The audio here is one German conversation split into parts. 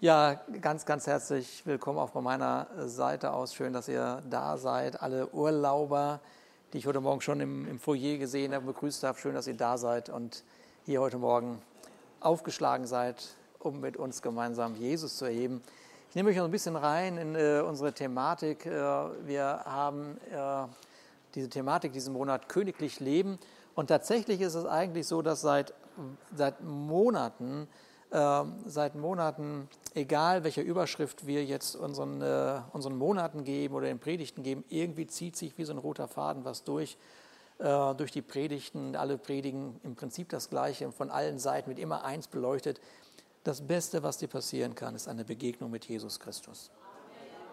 Ja, ganz, ganz herzlich willkommen auch von meiner Seite aus. Schön, dass ihr da seid. Alle Urlauber, die ich heute Morgen schon im, im Foyer gesehen habe, begrüßt habe. Schön, dass ihr da seid und hier heute Morgen aufgeschlagen seid, um mit uns gemeinsam Jesus zu erheben. Ich nehme euch noch ein bisschen rein in äh, unsere Thematik. Äh, wir haben äh, diese Thematik diesen Monat königlich leben. Und tatsächlich ist es eigentlich so, dass seit, seit Monaten äh, seit Monaten, egal welche Überschrift wir jetzt unseren, äh, unseren Monaten geben oder den Predigten geben, irgendwie zieht sich wie so ein roter Faden was durch, äh, durch die Predigten. Alle predigen im Prinzip das Gleiche, von allen Seiten wird immer eins beleuchtet. Das Beste, was dir passieren kann, ist eine Begegnung mit Jesus Christus.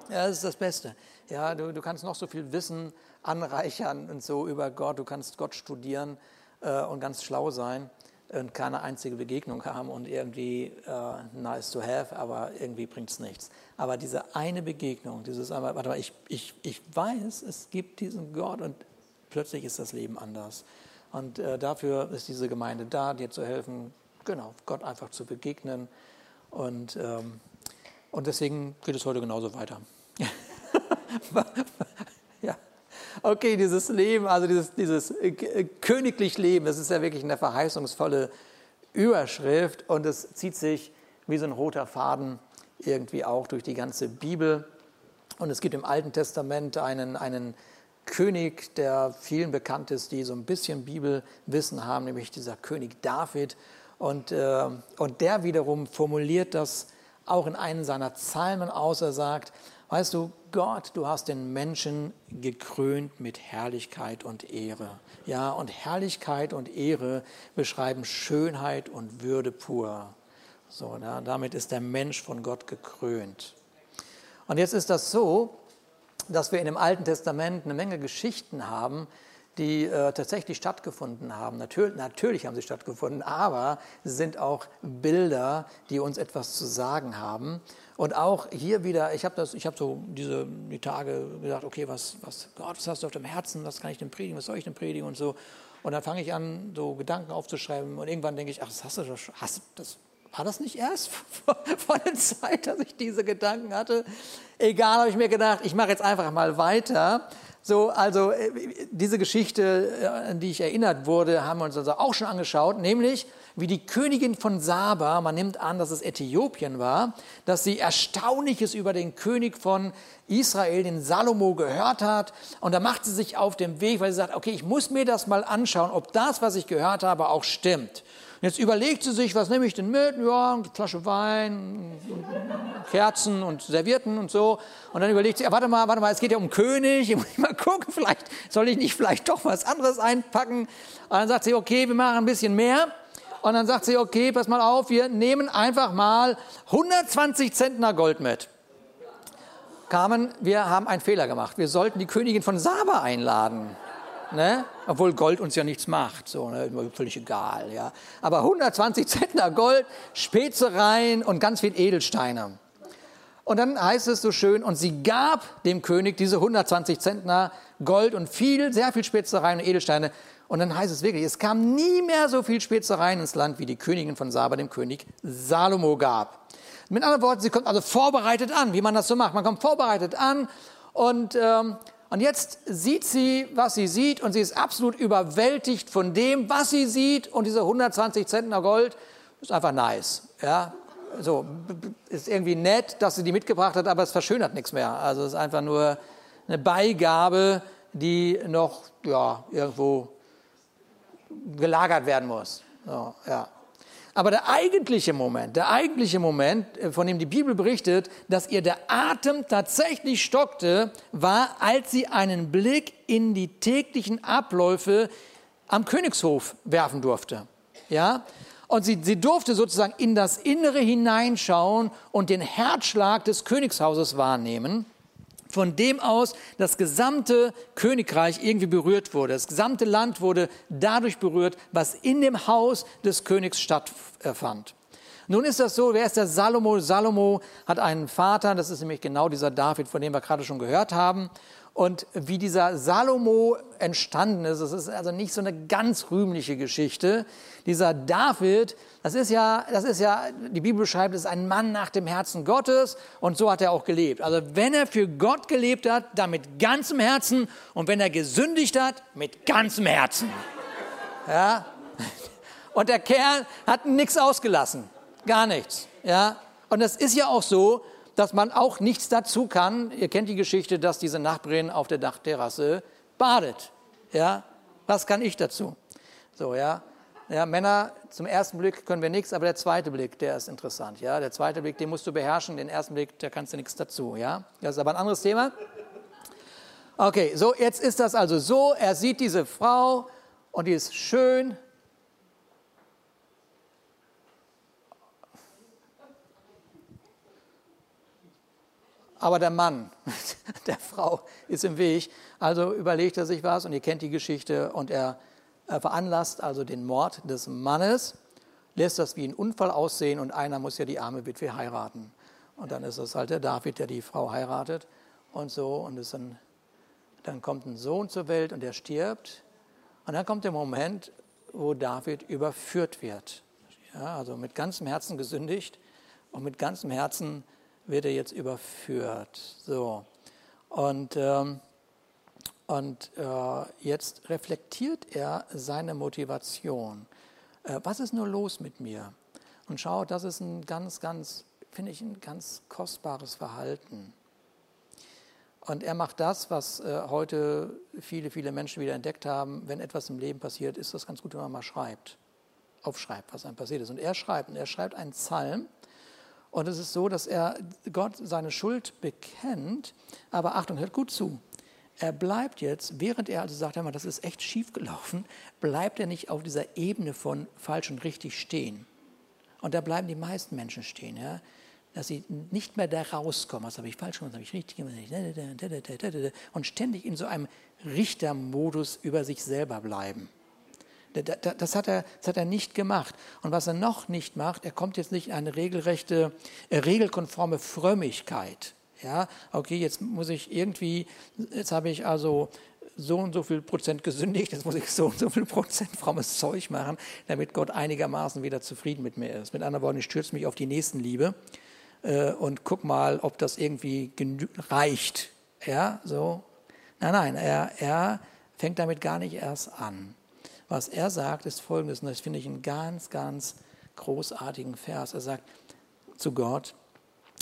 Ja, das ist das Beste. Ja, du, du kannst noch so viel Wissen anreichern und so über Gott. Du kannst Gott studieren äh, und ganz schlau sein und keine einzige Begegnung haben und irgendwie äh, nice to have, aber irgendwie bringt es nichts. Aber diese eine Begegnung, dieses warte mal, ich, ich, ich weiß, es gibt diesen Gott und plötzlich ist das Leben anders. Und äh, dafür ist diese Gemeinde da, dir zu helfen, genau, Gott einfach zu begegnen. Und, ähm, und deswegen geht es heute genauso weiter. Okay, dieses Leben, also dieses, dieses äh, königlich Leben, das ist ja wirklich eine verheißungsvolle Überschrift und es zieht sich wie so ein roter Faden irgendwie auch durch die ganze Bibel. Und es gibt im Alten Testament einen, einen König, der vielen bekannt ist, die so ein bisschen Bibelwissen haben, nämlich dieser König David. Und, äh, und der wiederum formuliert das auch in einem seiner Psalmen aus. Er sagt, weißt du, Gott, du hast den Menschen gekrönt mit Herrlichkeit und Ehre. Ja, und Herrlichkeit und Ehre beschreiben Schönheit und Würde pur. So, ja, damit ist der Mensch von Gott gekrönt. Und jetzt ist das so, dass wir in dem Alten Testament eine Menge Geschichten haben, die äh, tatsächlich stattgefunden haben. Natürlich, natürlich haben sie stattgefunden, aber sind auch Bilder, die uns etwas zu sagen haben. Und auch hier wieder, ich habe hab so diese die Tage gedacht, okay, was, was, Gott, was hast du auf dem Herzen, was kann ich denn predigen, was soll ich denn predigen und so. Und dann fange ich an, so Gedanken aufzuschreiben und irgendwann denke ich, ach, das hast du doch schon, hast, das, war das nicht erst vor der Zeit, dass ich diese Gedanken hatte? Egal, habe ich mir gedacht, ich mache jetzt einfach mal weiter. So, also äh, diese Geschichte, äh, an die ich erinnert wurde, haben wir uns also auch schon angeschaut, nämlich wie die Königin von Saba, man nimmt an, dass es Äthiopien war, dass sie Erstaunliches über den König von Israel, den Salomo, gehört hat. Und da macht sie sich auf den Weg, weil sie sagt, okay, ich muss mir das mal anschauen, ob das, was ich gehört habe, auch stimmt. Und jetzt überlegt sie sich, was nehme ich denn mit? Ja, eine Flasche Wein, Kerzen und Servierten und so. Und dann überlegt sie, warte mal, warte mal, es geht ja um König, ich muss mal gucken, vielleicht soll ich nicht vielleicht doch was anderes einpacken. Und dann sagt sie, okay, wir machen ein bisschen mehr. Und dann sagt sie, okay, pass mal auf, wir nehmen einfach mal 120 Zentner Gold mit. Carmen, wir haben einen Fehler gemacht. Wir sollten die Königin von Saba einladen. Ne? Obwohl Gold uns ja nichts macht, so, ne? völlig egal. Ja? Aber 120 Zentner Gold, Spezereien und ganz viel Edelsteine. Und dann heißt es so schön, und sie gab dem König diese 120 Zentner Gold und viel, sehr viel Spezereien und Edelsteine. Und dann heißt es wirklich, es kam nie mehr so viel Spezereien ins Land, wie die Königin von Saba dem König Salomo gab. Mit anderen Worten, sie kommt also vorbereitet an, wie man das so macht. Man kommt vorbereitet an und, ähm, und jetzt sieht sie, was sie sieht und sie ist absolut überwältigt von dem, was sie sieht und diese 120 Zentner Gold ist einfach nice. Ja, so ist irgendwie nett, dass sie die mitgebracht hat, aber es verschönert nichts mehr. Also es ist einfach nur eine Beigabe, die noch ja, irgendwo gelagert werden muss. So, ja. Aber der eigentliche Moment, der eigentliche Moment, äh, von dem die Bibel berichtet, dass ihr der Atem tatsächlich stockte, war, als sie einen Blick in die täglichen Abläufe am Königshof werfen durfte. Ja? Und sie, sie durfte sozusagen in das Innere hineinschauen und den Herzschlag des Königshauses wahrnehmen von dem aus das gesamte Königreich irgendwie berührt wurde. Das gesamte Land wurde dadurch berührt, was in dem Haus des Königs stattfand. Nun ist das so, wer ist der Salomo? Salomo hat einen Vater, das ist nämlich genau dieser David, von dem wir gerade schon gehört haben. Und wie dieser Salomo entstanden ist, das ist also nicht so eine ganz rühmliche Geschichte. Dieser David, das ist ja, das ist ja, die Bibel beschreibt, ist ein Mann nach dem Herzen Gottes und so hat er auch gelebt. Also wenn er für Gott gelebt hat, dann mit ganzem Herzen und wenn er gesündigt hat, mit ganzem Herzen. Ja? Und der Kerl hat nichts ausgelassen, gar nichts. Ja? Und es ist ja auch so, dass man auch nichts dazu kann. Ihr kennt die Geschichte, dass diese Nachbarin auf der Dachterrasse badet. Ja, was kann ich dazu? So, ja. Ja, Männer, zum ersten Blick können wir nichts, aber der zweite Blick, der ist interessant. Ja, der zweite Blick, den musst du beherrschen. Den ersten Blick, da kannst du nichts dazu. Ja, das ist aber ein anderes Thema. Okay, so jetzt ist das also so. Er sieht diese Frau und die ist schön, aber der Mann der Frau ist im Weg. Also überlegt er sich was und ihr kennt die Geschichte und er, er veranlasst also den Mord des Mannes, lässt das wie ein Unfall aussehen und einer muss ja die arme Witwe heiraten. Und dann ist es halt der David, der die Frau heiratet und so und es dann, dann kommt ein Sohn zur Welt und der stirbt und dann kommt der Moment, wo David überführt wird. Ja, also mit ganzem Herzen gesündigt und mit ganzem Herzen wird er jetzt überführt. So. Und, ähm, und äh, jetzt reflektiert er seine Motivation. Äh, was ist nur los mit mir? Und schau, das ist ein ganz, ganz, finde ich, ein ganz kostbares Verhalten. Und er macht das, was äh, heute viele, viele Menschen wieder entdeckt haben. Wenn etwas im Leben passiert, ist das ganz gut, wenn man mal schreibt, aufschreibt, was einem passiert ist. Und er schreibt, und er schreibt einen Psalm, und es ist so, dass er Gott seine Schuld bekennt, aber Achtung, hört gut zu. Er bleibt jetzt, während er also sagt, mal, das ist echt schief gelaufen, bleibt er nicht auf dieser Ebene von falsch und richtig stehen. Und da bleiben die meisten Menschen stehen, ja? dass sie nicht mehr da rauskommen, was habe ich falsch gemacht, was habe ich richtig gemacht, und ständig in so einem Richtermodus über sich selber bleiben. Das hat, er, das hat er nicht gemacht. Und was er noch nicht macht, er kommt jetzt nicht in eine regelrechte, äh, regelkonforme Frömmigkeit. Ja, okay, jetzt muss ich irgendwie, jetzt habe ich also so und so viel Prozent gesündigt, jetzt muss ich so und so viel Prozent frommes Zeug machen, damit Gott einigermaßen wieder zufrieden mit mir ist. Mit anderen Worten, ich stürze mich auf die Nächstenliebe äh, und guck mal, ob das irgendwie reicht. Ja, so. Nein, nein, er, er fängt damit gar nicht erst an. Was er sagt, ist folgendes, und das finde ich einen ganz, ganz großartigen Vers. Er sagt zu Gott,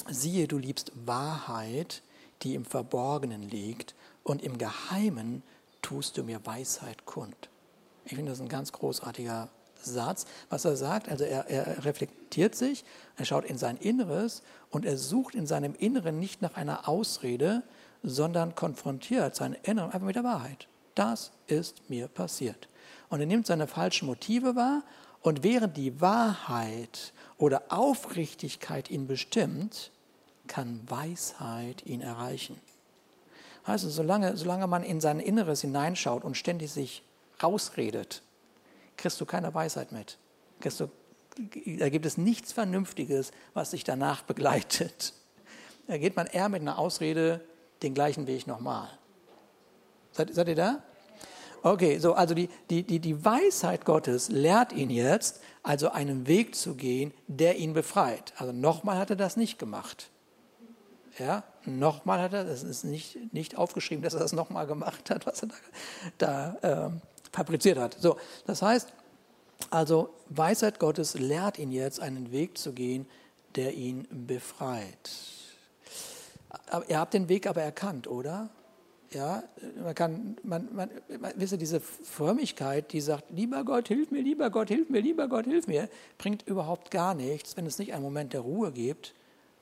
siehe, du liebst Wahrheit, die im Verborgenen liegt, und im Geheimen tust du mir Weisheit kund. Ich finde das ein ganz großartiger Satz, was er sagt. Also er, er, reflektiert sich, er schaut in sein Inneres und er sucht in seinem Inneren nicht nach einer Ausrede, sondern konfrontiert sein Inneren einfach mit der Wahrheit. Das ist mir passiert und er nimmt seine falschen Motive wahr und während die Wahrheit oder Aufrichtigkeit ihn bestimmt, kann Weisheit ihn erreichen. Also solange, solange man in sein Inneres hineinschaut und ständig sich rausredet, kriegst du keine Weisheit mit. Du, da gibt es nichts Vernünftiges, was sich danach begleitet. Da geht man eher mit einer Ausrede den gleichen Weg nochmal. Seid, seid ihr da? Okay, so, also die, die, die, die Weisheit Gottes lehrt ihn jetzt, also einen Weg zu gehen, der ihn befreit. Also nochmal hat er das nicht gemacht. Ja, nochmal hat er, das ist nicht, nicht aufgeschrieben, dass er das nochmal gemacht hat, was er da, da äh, fabriziert hat. So, das heißt, also Weisheit Gottes lehrt ihn jetzt, einen Weg zu gehen, der ihn befreit. ihr habt den Weg aber erkannt, oder? Ja, man kann, man, man, man, ihr, diese Frömmigkeit, die sagt, lieber Gott, hilf mir, lieber Gott, hilf mir, lieber Gott, hilf mir, bringt überhaupt gar nichts, wenn es nicht einen Moment der Ruhe gibt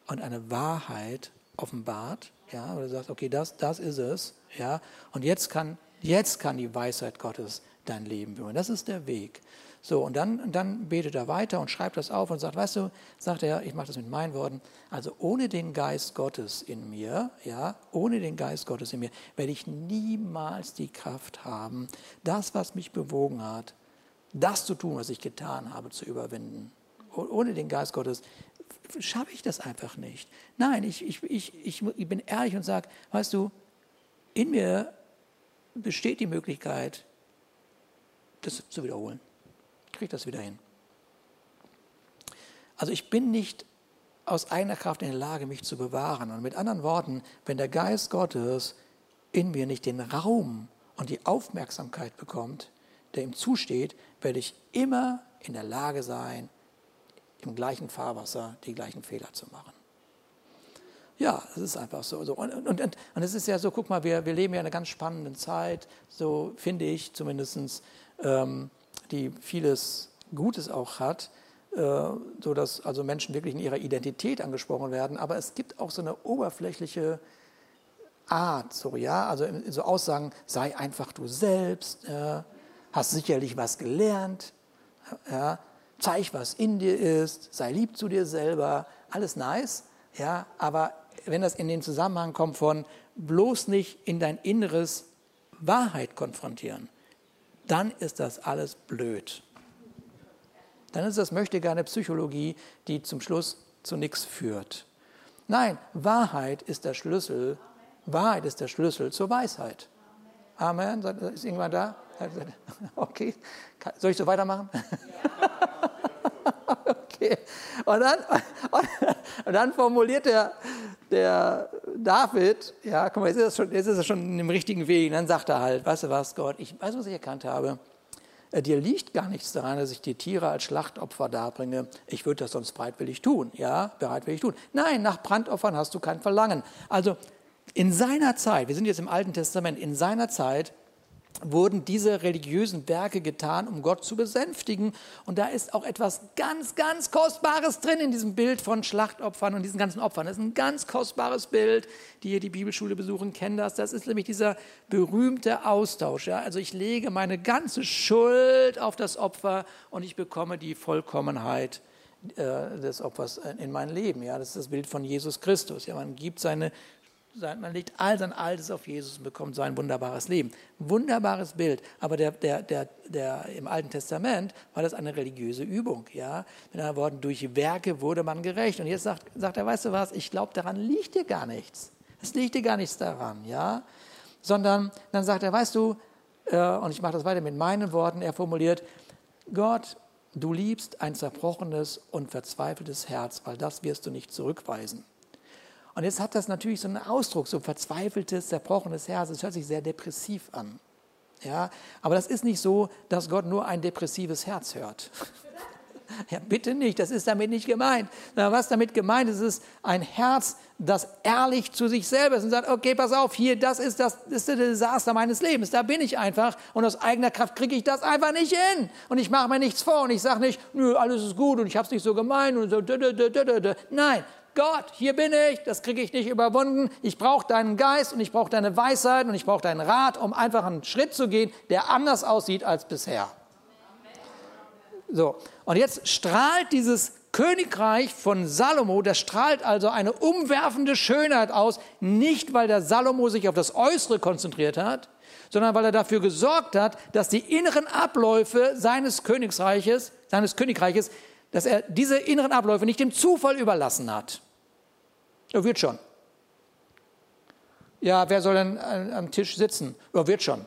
und eine Wahrheit offenbart, ja, oder du sagst, okay, das, das ist es, ja, und jetzt kann, jetzt kann die Weisheit Gottes dein Leben führen. Das ist der Weg. So, und dann, dann betet er weiter und schreibt das auf und sagt, weißt du, sagt er, ich mache das mit meinen Worten, also ohne den Geist Gottes in mir, ja, ohne den Geist Gottes in mir, werde ich niemals die Kraft haben, das, was mich bewogen hat, das zu tun, was ich getan habe, zu überwinden. ohne den Geist Gottes schaffe ich das einfach nicht. Nein, ich, ich, ich, ich bin ehrlich und sage, weißt du, in mir besteht die Möglichkeit, das zu wiederholen. Ich kriege das wieder hin. Also ich bin nicht aus eigener Kraft in der Lage, mich zu bewahren. Und mit anderen Worten, wenn der Geist Gottes in mir nicht den Raum und die Aufmerksamkeit bekommt, der ihm zusteht, werde ich immer in der Lage sein, im gleichen Fahrwasser die gleichen Fehler zu machen. Ja, es ist einfach so. Und, und, und, und es ist ja so, guck mal, wir, wir leben ja in einer ganz spannenden Zeit, so finde ich zumindest, die vieles Gutes auch hat, äh, sodass also Menschen wirklich in ihrer Identität angesprochen werden. Aber es gibt auch so eine oberflächliche Art, so, ja, also so Aussagen, sei einfach du selbst, ja, hast sicherlich was gelernt, ja, zeig, was in dir ist, sei lieb zu dir selber, alles nice, ja, aber wenn das in den Zusammenhang kommt von bloß nicht in dein Inneres Wahrheit konfrontieren, dann ist das alles blöd. Dann ist das möchte gerne Psychologie, die zum Schluss zu nichts führt. Nein, Wahrheit ist der Schlüssel. Wahrheit ist der Schlüssel zur Weisheit. Amen. Ist irgendwann da? Okay. Soll ich so weitermachen? okay. Und dann, und dann formuliert der, der David, ja, guck mal, jetzt ist, er schon, jetzt ist er richtigen Weg. Und dann sagt er halt, weißt du was, Gott, ich weiß, was ich erkannt habe. Äh, dir liegt gar nichts daran, dass ich die Tiere als Schlachtopfer darbringe. Ich würde das sonst bereitwillig tun. Ja, bereitwillig tun. Nein, nach Brandopfern hast du kein Verlangen. Also in seiner Zeit, wir sind jetzt im Alten Testament, in seiner Zeit wurden diese religiösen Werke getan, um Gott zu besänftigen. Und da ist auch etwas ganz, ganz Kostbares drin in diesem Bild von Schlachtopfern und diesen ganzen Opfern. Das ist ein ganz kostbares Bild. Die hier die Bibelschule besuchen, kennen das. Das ist nämlich dieser berühmte Austausch. Ja? Also ich lege meine ganze Schuld auf das Opfer und ich bekomme die Vollkommenheit äh, des Opfers in mein Leben. Ja, das ist das Bild von Jesus Christus. Ja, man gibt seine man legt all sein Altes auf Jesus und bekommt so ein wunderbares Leben. Wunderbares Bild. Aber der, der, der, der, im Alten Testament war das eine religiöse Übung. Ja? Mit anderen Worten, durch Werke wurde man gerecht. Und jetzt sagt, sagt er, weißt du was, ich glaube, daran liegt dir gar nichts. Es liegt dir gar nichts daran. Ja? Sondern dann sagt er, weißt du, äh, und ich mache das weiter mit meinen Worten, er formuliert, Gott, du liebst ein zerbrochenes und verzweifeltes Herz, weil das wirst du nicht zurückweisen. Und jetzt hat das natürlich so einen Ausdruck, so verzweifeltes, zerbrochenes Herz. Es hört sich sehr depressiv an. Ja, aber das ist nicht so, dass Gott nur ein depressives Herz hört. Ja, bitte nicht, das ist damit nicht gemeint. Was damit gemeint ist, ist ein Herz, das ehrlich zu sich selber ist und sagt, okay, pass auf, hier, das ist das, das ist das Desaster meines Lebens, da bin ich einfach und aus eigener Kraft kriege ich das einfach nicht hin. Und ich mache mir nichts vor und ich sage nicht, nö, alles ist gut und ich habe es nicht so gemeint und so. Nein, Gott, hier bin ich, das kriege ich nicht überwunden. Ich brauche deinen Geist und ich brauche deine Weisheit und ich brauche deinen Rat, um einfach einen Schritt zu gehen, der anders aussieht als bisher. So, und jetzt strahlt dieses Königreich von Salomo, das strahlt also eine umwerfende Schönheit aus, nicht weil der Salomo sich auf das Äußere konzentriert hat, sondern weil er dafür gesorgt hat, dass die inneren Abläufe seines Königreiches, seines Königreiches dass er diese inneren Abläufe nicht dem Zufall überlassen hat. Er wird schon. Ja, wer soll denn am Tisch sitzen? Er wird schon.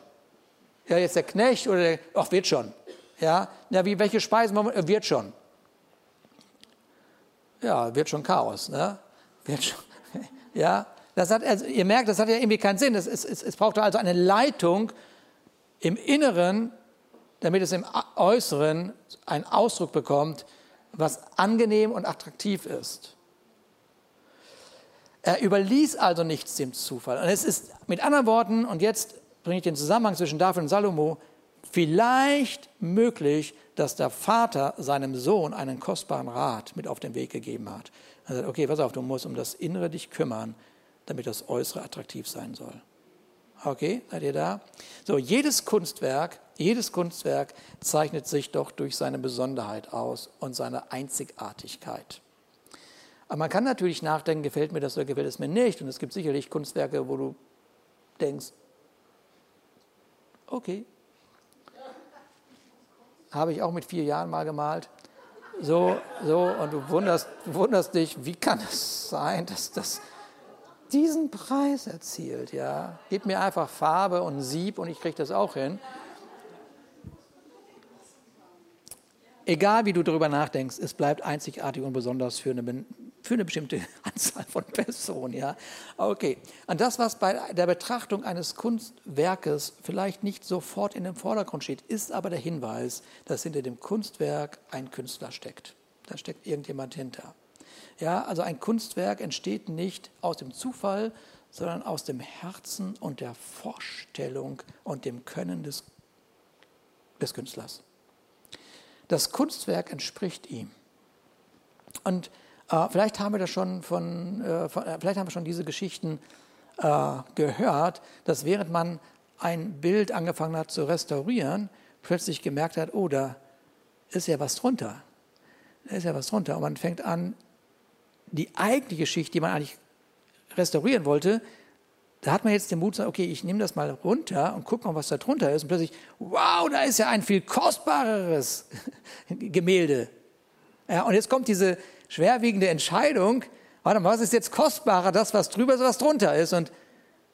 Ja, jetzt der Knecht oder der, ach, wird schon. Ja, ja wie, welche Speisen wollen wir, wird schon. Ja, wird schon Chaos, ne? Wird schon. Ja, das hat, also, ihr merkt, das hat ja irgendwie keinen Sinn. Es, es, es braucht also eine Leitung im Inneren, damit es im Äußeren einen Ausdruck bekommt, was angenehm und attraktiv ist. Er überließ also nichts dem Zufall. Und es ist mit anderen Worten, und jetzt bringe ich den Zusammenhang zwischen David und Salomo, vielleicht möglich, dass der Vater seinem Sohn einen kostbaren Rat mit auf den Weg gegeben hat. Er sagt, okay, pass auf, du musst um das Innere dich kümmern, damit das Äußere attraktiv sein soll. Okay, seid ihr da? So, jedes Kunstwerk, jedes Kunstwerk zeichnet sich doch durch seine Besonderheit aus und seine Einzigartigkeit. Aber man kann natürlich nachdenken, gefällt mir das oder gefällt es mir nicht. Und es gibt sicherlich Kunstwerke, wo du denkst, okay, habe ich auch mit vier Jahren mal gemalt. So, so, und du wunderst, wunderst dich, wie kann es sein, dass das diesen Preis erzielt, ja? Gib mir einfach Farbe und Sieb und ich kriege das auch hin. Egal wie du darüber nachdenkst, es bleibt einzigartig und besonders für eine, für eine bestimmte Anzahl von Personen. Ja? Okay. Und das, was bei der Betrachtung eines Kunstwerkes vielleicht nicht sofort in den Vordergrund steht, ist aber der Hinweis, dass hinter dem Kunstwerk ein Künstler steckt. Da steckt irgendjemand hinter. Ja, also ein Kunstwerk entsteht nicht aus dem Zufall, sondern aus dem Herzen und der Vorstellung und dem Können des, des Künstlers. Das Kunstwerk entspricht ihm. Und äh, vielleicht haben wir das schon von, äh, von äh, vielleicht haben wir schon diese Geschichten äh, gehört, dass während man ein Bild angefangen hat zu restaurieren, plötzlich gemerkt hat, oh, da ist ja was drunter. Da ist ja was drunter. Und man fängt an, die eigentliche Schicht, die man eigentlich restaurieren wollte, da hat man jetzt den Mut zu sagen, okay, ich nehme das mal runter und gucke mal, was da drunter ist. Und plötzlich, wow, da ist ja ein viel kostbareres Gemälde. Ja, und jetzt kommt diese schwerwiegende Entscheidung, warte mal, was ist jetzt kostbarer, das, was drüber ist, was drunter ist? Und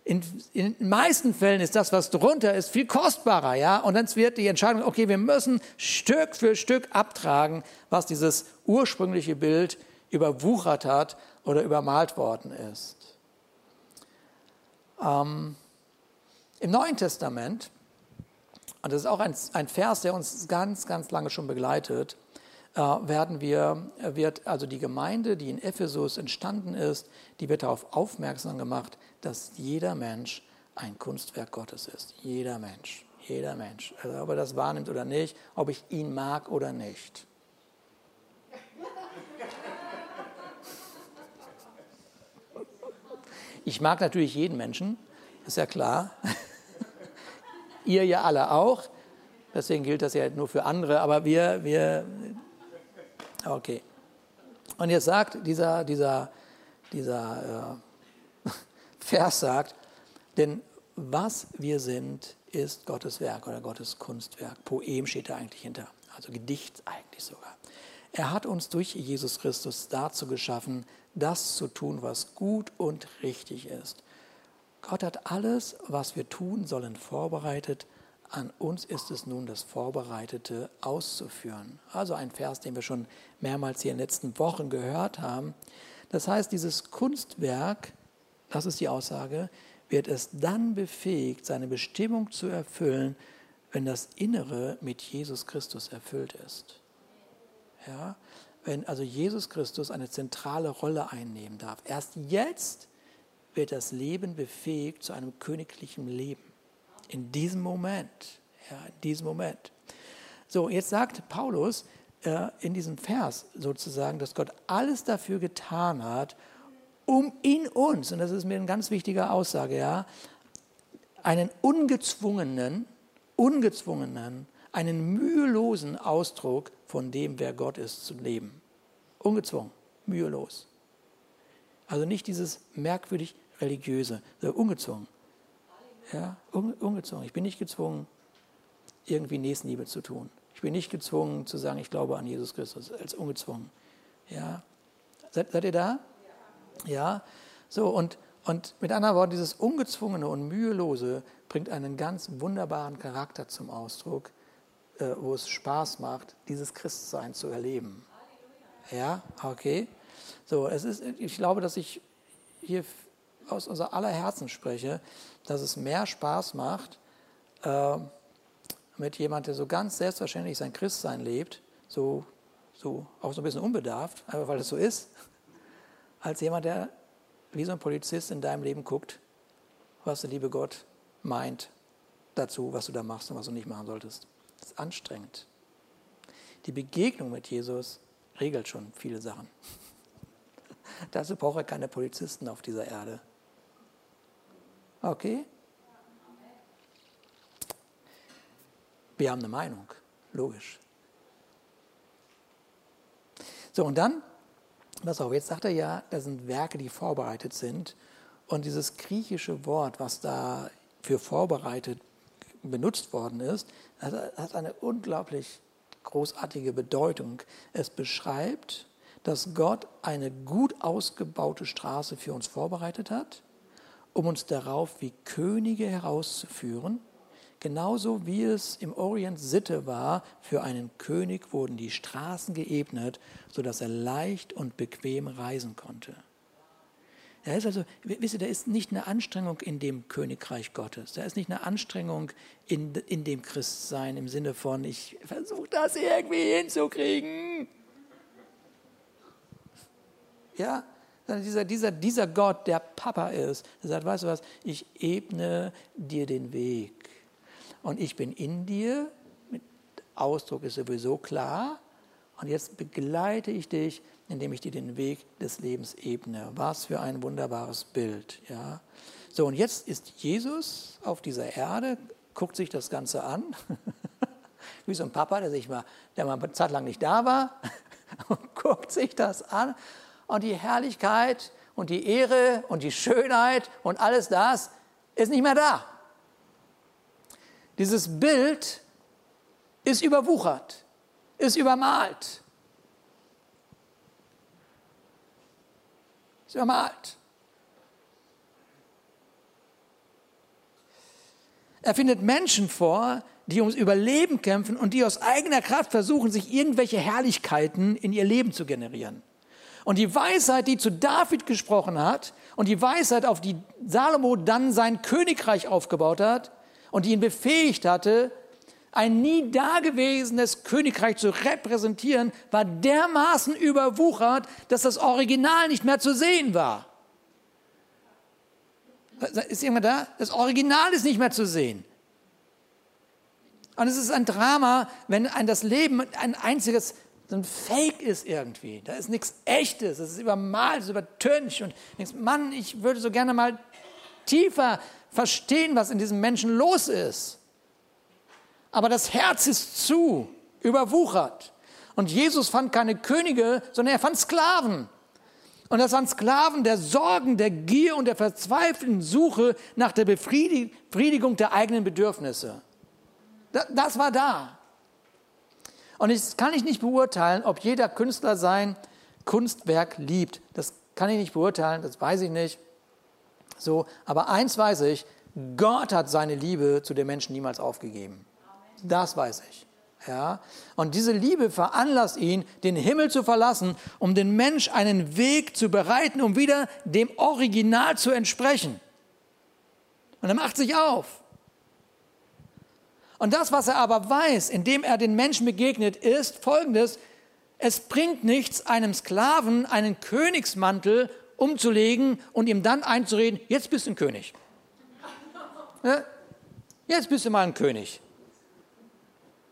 in, den meisten Fällen ist das, was drunter ist, viel kostbarer, ja. Und dann wird die Entscheidung, okay, wir müssen Stück für Stück abtragen, was dieses ursprüngliche Bild überwuchert hat oder übermalt worden ist. Ähm, Im Neuen Testament, und das ist auch ein, ein, Vers, der uns ganz, ganz lange schon begleitet, äh, werden wir, wird also die Gemeinde, die in Ephesus entstanden ist, die wird darauf aufmerksam gemacht, dass jeder Mensch ein Kunstwerk Gottes ist. Jeder Mensch, jeder Mensch. Also ob er das wahrnimmt oder nicht, ob ich ihn mag oder nicht. Ich mag natürlich jeden Menschen, ist ja klar. Ihr ja alle auch. Deswegen gilt das ja nur für andere, aber wir, wir, okay. Und jetzt sagt dieser, dieser, dieser äh, Vers sagt, denn was wir sind, ist Gottes Werk oder Gottes Kunstwerk. Poem steht da eigentlich hinter, also Gedicht eigentlich sogar. Er hat uns durch Jesus Christus dazu geschaffen, das zu tun, was gut und richtig ist. Gott hat alles, was wir tun sollen, vorbereitet. An uns ist es nun, das Vorbereitete auszuführen. Also ein Vers, den wir schon mehrmals hier in den letzten Wochen gehört haben. Das heißt, dieses Kunstwerk, das ist die Aussage, wird es dann befähigt, seine Bestimmung zu erfüllen, wenn das Innere mit Jesus Christus erfüllt ist. Ja? Wenn also Jesus Christus eine zentrale Rolle einnehmen darf. Erst jetzt wird das Leben befähigt zu einem königlichen Leben. In diesem Moment. Ja, in diesem Moment. So, jetzt sagt Paulus äh, in diesem Vers sozusagen, dass Gott alles dafür getan hat, um in uns, und das ist mir eine ganz wichtige Aussage, ja, einen ungezwungenen, ungezwungenen, einen mühelosen Ausdruck von dem, wer Gott ist, zu leben. Ungezwungen, mühelos. Also nicht dieses merkwürdig religiöse, sondern ungezwungen. Ja, ungezwungen. Ich bin nicht gezwungen, irgendwie Nächstenliebe zu tun. Ich bin nicht gezwungen zu sagen, ich glaube an Jesus Christus, als ungezwungen. Ja, seid, seid ihr da? Ja, so und, und mit anderen Worten, dieses Ungezwungene und Mühelose bringt einen ganz wunderbaren Charakter zum Ausdruck, wo es Spaß macht, dieses Christsein zu erleben. Ja, okay. So, es ist, ich glaube, dass ich hier aus unser aller Herzen spreche, dass es mehr Spaß macht, äh, mit jemandem, der so ganz selbstverständlich sein Christsein lebt, so, so auch so ein bisschen unbedarft, einfach weil es so ist, als jemand, der wie so ein Polizist in deinem Leben guckt, was der liebe Gott meint dazu, was du da machst und was du nicht machen solltest. Das ist anstrengend. Die Begegnung mit Jesus regelt schon viele Sachen. Dazu braucht er keine Polizisten auf dieser Erde. Okay? Wir haben eine Meinung, logisch. So, und dann, pass auf, jetzt sagt er ja, das sind Werke, die vorbereitet sind. Und dieses griechische Wort, was da für vorbereitet benutzt worden ist, hat eine unglaublich großartige Bedeutung. Es beschreibt, dass Gott eine gut ausgebaute Straße für uns vorbereitet hat, um uns darauf wie Könige herauszuführen. Genauso wie es im Orient Sitte war, für einen König wurden die Straßen geebnet, sodass er leicht und bequem reisen konnte. Da ist also, wisst ihr, da ist nicht eine Anstrengung in dem Königreich Gottes. Da ist nicht eine Anstrengung in, in dem Christsein im Sinne von, ich versuche das irgendwie hinzukriegen. Ja, dieser, dieser, dieser Gott, der Papa ist, der sagt, weißt du was, ich ebne dir den Weg. Und ich bin in dir, Ausdruck ist sowieso klar, und jetzt begleite ich dich indem ich dir den Weg des Lebens ebne. Was für ein wunderbares Bild. Ja. So, und jetzt ist Jesus auf dieser Erde, guckt sich das Ganze an, wie so ein Papa, der, sich mal, der mal eine Zeit lang nicht da war, und guckt sich das an. Und die Herrlichkeit und die Ehre und die Schönheit und alles das ist nicht mehr da. Dieses Bild ist überwuchert, ist übermalt. Ist übermalt. Er findet Menschen vor, die ums Überleben kämpfen und die aus eigener Kraft versuchen, sich irgendwelche Herrlichkeiten in ihr Leben zu generieren. Und die Weisheit, die zu David gesprochen hat und die Weisheit, auf die Salomo dann sein Königreich aufgebaut hat und die ihn befähigt hatte, ein nie dagewesenes Königreich zu repräsentieren, war dermaßen überwuchert, dass das Original nicht mehr zu sehen war. Ist jemand da? Das Original ist nicht mehr zu sehen. Und es ist ein Drama, wenn ein, das Leben ein einziges so ein Fake ist irgendwie. Da ist nichts Echtes, es ist übermalt, es ist übertüncht. Und denkst, Mann, ich würde so gerne mal tiefer verstehen, was in diesem Menschen los ist aber das Herz ist zu, überwuchert. Und Jesus fand keine Könige, sondern er fand Sklaven. Und das waren Sklaven der Sorgen, der Gier und der verzweifelten Suche nach der Befriedigung der eigenen Bedürfnisse. Das war da. Und das kann ich nicht beurteilen, ob jeder Künstler sein Kunstwerk liebt. Das kann ich nicht beurteilen, das weiß ich nicht. So, aber eins weiß ich, Gott hat seine Liebe zu den Menschen niemals aufgegeben. Das weiß ich. Ja? Und diese Liebe veranlasst ihn, den Himmel zu verlassen, um den Mensch einen Weg zu bereiten, um wieder dem Original zu entsprechen. Und er macht sich auf. Und das, was er aber weiß, indem er den Menschen begegnet, ist folgendes. Es bringt nichts, einem Sklaven einen Königsmantel umzulegen und ihm dann einzureden, jetzt bist du ein König. Jetzt bist du mal ein König.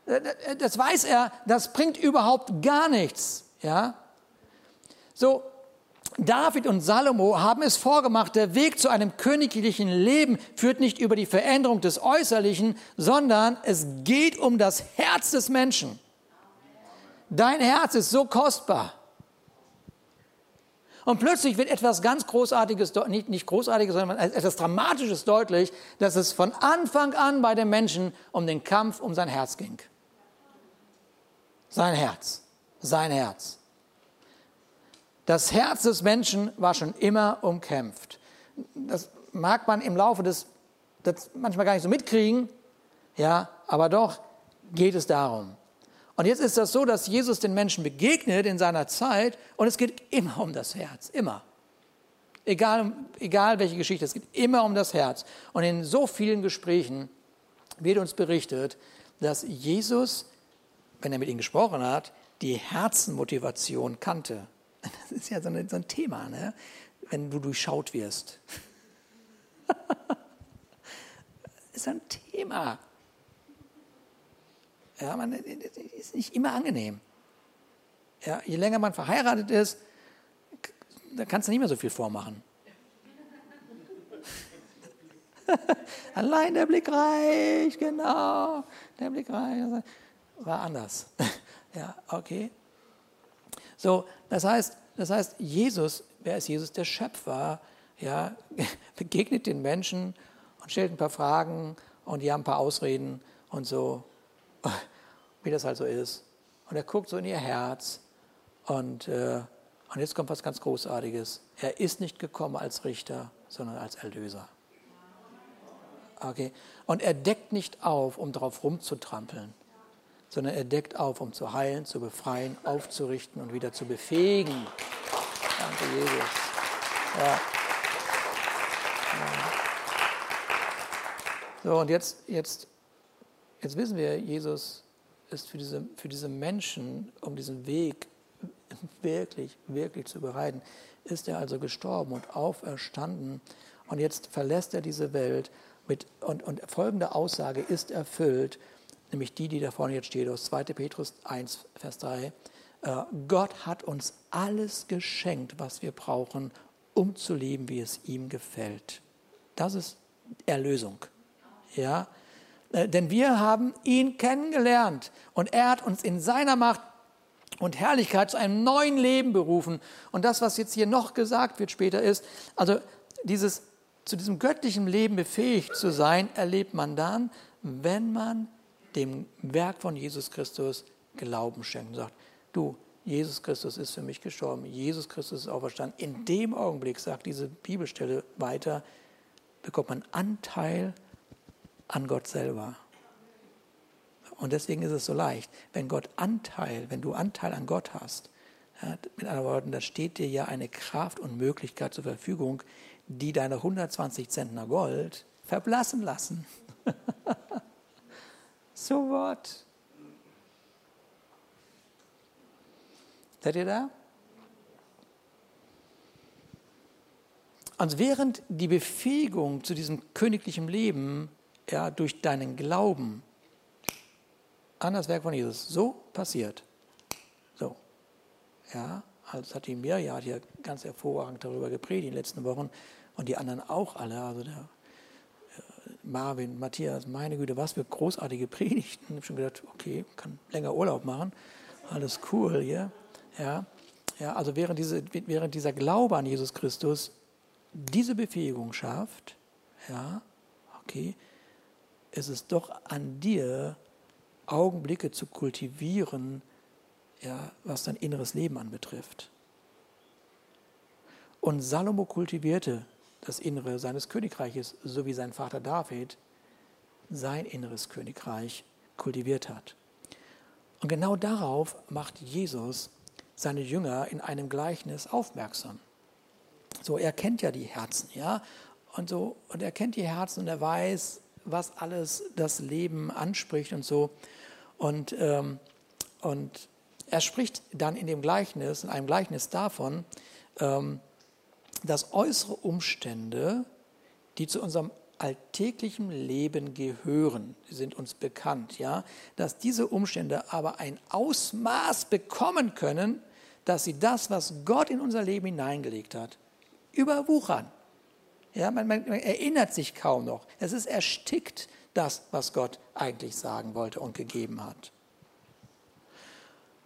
Äh, das weiß er, das bringt überhaupt gar nichts. Ja? So, David und Salomo haben es vorgemacht, der Weg zu einem königlichen Leben führt nicht über die Veränderung des Äußerlichen, sondern es geht um das Herz des Menschen. Dein Herz ist so kostbar. Und plötzlich wird etwas ganz Großartiges, nicht, nicht Großartiges, sondern etwas Dramatisches deutlich, dass es von Anfang an bei den Menschen um den Kampf um sein Herz ging. Sein Herz, sein Herz. Das Herz des Menschen war schon immer umkämpft. Das mag man im Laufe des, das manchmal gar nicht so mitkriegen, ja, aber doch geht es darum. Und jetzt ist das so, dass Jesus den Menschen begegnet in seiner Zeit und es geht immer um das Herz, immer. Egal, egal welche Geschichte, es geht immer um das Herz. Und in so vielen Gesprächen wird uns berichtet, dass Jesus wenn er mit ihnen gesprochen hat, die Herzenmotivation kannte. Das ist ja so, eine, so ein Thema, ne? wenn du durchschaut wirst. das ist ein Thema. Ja, man ist nicht immer angenehm. Ja, je länger man verheiratet ist, da kannst du nicht mehr so viel vormachen. Allein der Blick reicht, genau. Der Blick reicht war anders. ja, okay. So, das heißt, das heißt, Jesus, wer ist Jesus? Der Schöpfer, ja, begegnet den Menschen und stellt ein paar Fragen und die haben ein paar Ausreden und so, wie das halt so ist. und er guckt so in ihr Herz und, äh, und jetzt kommt was ganz Großartiges. Er ist nicht gekommen als Richter, sondern als Erlöser. Okay. Und er deckt nicht auf, um darauf rumzutrampeln, sondern er deckt auf, um zu heilen, zu befreien, aufzurichten und wieder zu befähigen. Danke, Jesus. Ja. So, und jetzt, jetzt, jetzt wissen wir, Jesus ist für diese, für diese Menschen, um diesen Weg wirklich, wirklich zu bereiten, ist er also gestorben und auferstanden. Und jetzt verlässt er diese Welt mit, und, und folgende Aussage ist erfüllt, nämlich die, die da vorne jetzt steht, aus 2. Petrus 1, Vers 3. Äh, Gott hat uns alles geschenkt, was wir brauchen, um zu leben, wie es ihm gefällt. Das ist Erlösung. Ja? Äh, denn wir haben ihn kennengelernt und er hat uns in seiner Macht und Herrlichkeit zu einem neuen Leben berufen. Und das, was jetzt hier noch gesagt wird später, ist, also dieses, zu diesem göttlichen Leben befähigt zu sein, erlebt man dann, wenn man dem Werk von Jesus Christus Glauben schenkt und sagt, du, Jesus Christus ist für mich gestorben, Jesus Christus ist auferstanden. In dem Augenblick, sagt diese Bibelstelle weiter, bekommt man Anteil an Gott selber. Und deswegen ist es so leicht, wenn Gott Anteil, wenn du Anteil an Gott hast, ja, mit anderen Worten, da steht dir ja eine Kraft und Möglichkeit zur Verfügung, die deine 120 Zentner Gold verblassen lassen. so what? Seid ihr da? Und während die Befähigung zu diesem königlichen Leben ja, durch deinen Glauben an das Werk von Jesus so passiert. So. Ja, also hat die Mirja hat hier ganz hervorragend darüber gepredigt in den letzten Wochen und die anderen auch alle. Also der Marvin, Matthias, meine Güte, was für großartige Predigten. Ich habe schon gedacht, okay, kann länger Urlaub machen. Alles cool hier. Ja, ja also während, diese, während dieser Glaube an Jesus Christus diese Befähigung schafft, ja, okay, ist es doch an dir, Augenblicke zu kultivieren, ja, was dein inneres Leben anbetrifft. Und Salomo kultivierte das Innere seines Königreiches, so wie sein Vater David sein inneres Königreich kultiviert hat. Und genau darauf macht Jesus seine Jünger in einem Gleichnis aufmerksam. So, er kennt ja die Herzen, ja, und so, und er kennt die Herzen und er weiß, was alles das Leben anspricht und so. Und, ähm, und er spricht dann in dem Gleichnis, in einem Gleichnis davon, ähm, dass äußere Umstände, die zu unserem alltäglichen Leben gehören, sind uns bekannt, ja, dass diese Umstände aber ein Ausmaß bekommen können, dass sie das, was Gott in unser Leben hineingelegt hat, überwuchern. Ja, man, man, man erinnert sich kaum noch. Es ist erstickt, das, was Gott eigentlich sagen wollte und gegeben hat.